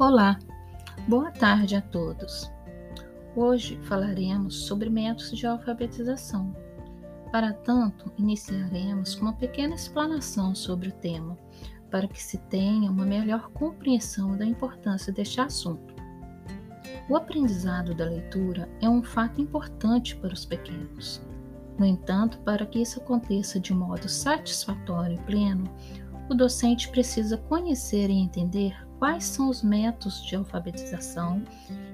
Olá, boa tarde a todos. Hoje falaremos sobre métodos de alfabetização. Para tanto, iniciaremos com uma pequena explanação sobre o tema, para que se tenha uma melhor compreensão da importância deste assunto. O aprendizado da leitura é um fato importante para os pequenos. No entanto, para que isso aconteça de modo satisfatório e pleno, o docente precisa conhecer e entender quais são os métodos de alfabetização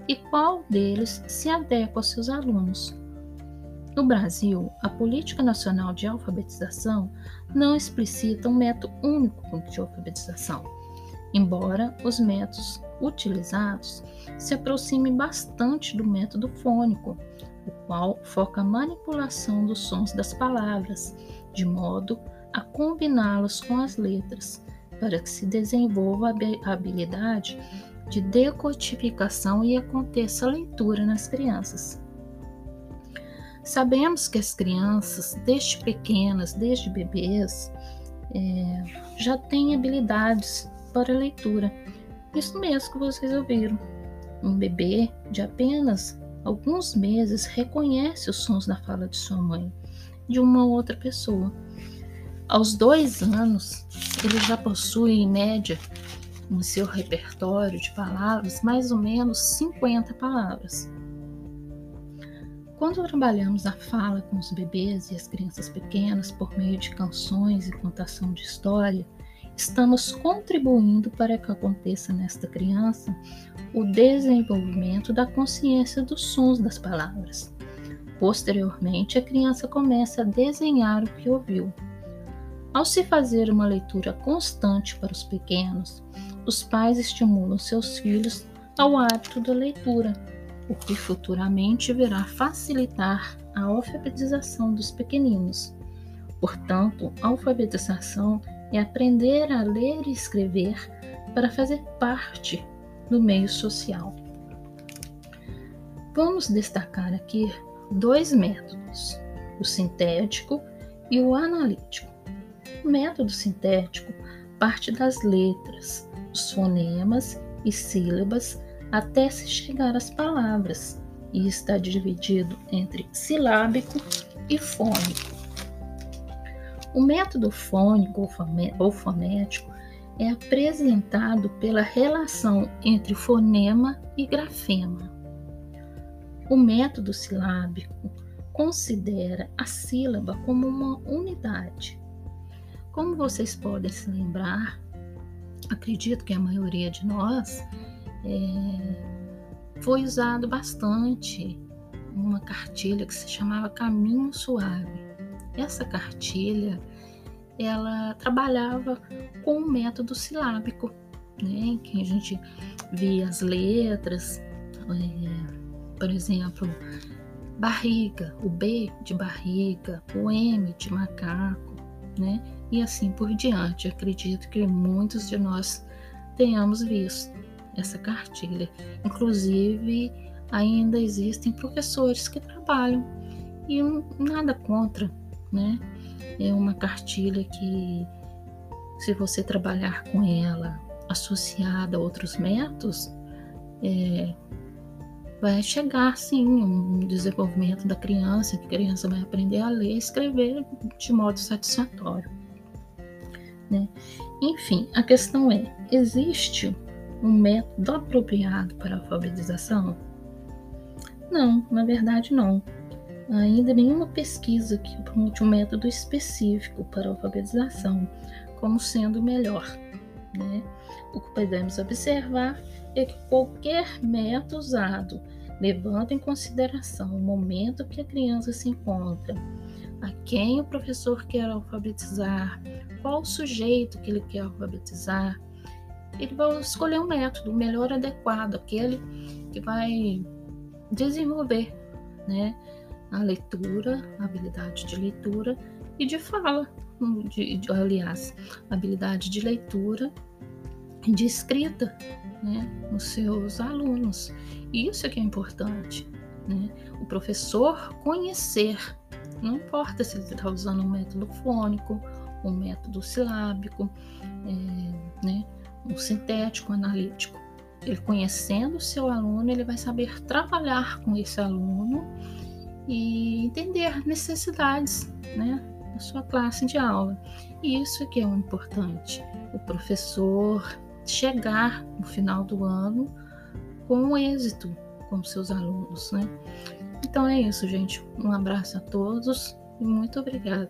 e qual deles se adequa aos seus alunos. No Brasil, a Política Nacional de Alfabetização não explicita um método único de alfabetização, embora os métodos utilizados se aproximem bastante do método fônico, o qual foca a manipulação dos sons das palavras, de modo a combiná-los com as letras, para que se desenvolva a habilidade de decodificação e aconteça a leitura nas crianças. Sabemos que as crianças, desde pequenas, desde bebês, é, já têm habilidades para leitura. Isso mesmo que vocês ouviram. Um bebê de apenas alguns meses reconhece os sons da fala de sua mãe, de uma outra pessoa. Aos dois anos, ele já possui, em média, no seu repertório de palavras, mais ou menos 50 palavras. Quando trabalhamos a fala com os bebês e as crianças pequenas por meio de canções e contação de história, estamos contribuindo para que aconteça nesta criança o desenvolvimento da consciência dos sons das palavras. Posteriormente, a criança começa a desenhar o que ouviu. Ao se fazer uma leitura constante para os pequenos, os pais estimulam seus filhos ao hábito da leitura, o que futuramente virá facilitar a alfabetização dos pequeninos. Portanto, a alfabetização é aprender a ler e escrever para fazer parte do meio social. Vamos destacar aqui dois métodos, o sintético e o analítico. O método sintético parte das letras, os fonemas e sílabas até se chegar às palavras e está dividido entre silábico e fônico. O método fônico ou fonético é apresentado pela relação entre fonema e grafema. O método silábico considera a sílaba como uma unidade como vocês podem se lembrar, acredito que a maioria de nós é, foi usado bastante uma cartilha que se chamava Caminho Suave. Essa cartilha ela trabalhava com o método silábico, né, que a gente via as letras, é, por exemplo, barriga, o B de barriga, o M de macaco, né? e assim por diante. Acredito que muitos de nós tenhamos visto essa cartilha. Inclusive, ainda existem professores que trabalham e nada contra, né? É uma cartilha que, se você trabalhar com ela associada a outros métodos, é, vai chegar sim um desenvolvimento da criança, que a criança vai aprender a ler e escrever de modo satisfatório. Né? Enfim, a questão é: existe um método apropriado para a alfabetização? Não, na verdade não. Ainda nenhuma pesquisa que aponte um método específico para a alfabetização como sendo melhor. Né? O que podemos observar é que qualquer método usado levando em consideração o momento que a criança se encontra, a quem o professor quer alfabetizar, qual o sujeito que ele quer alfabetizar, ele vai escolher um método melhor adequado, aquele que vai desenvolver né, a leitura, a habilidade de leitura e de fala, de, de, aliás, habilidade de leitura e de escrita né, nos seus alunos. Isso é que é importante. Né? O professor conhecer não importa se ele está usando um método fônico, um método silábico, é, né, um sintético, analítico. ele conhecendo o seu aluno, ele vai saber trabalhar com esse aluno e entender necessidades, né, da sua classe de aula. E isso que é o importante, o professor chegar no final do ano com êxito com seus alunos, né? Então é isso, gente. Um abraço a todos e muito obrigada.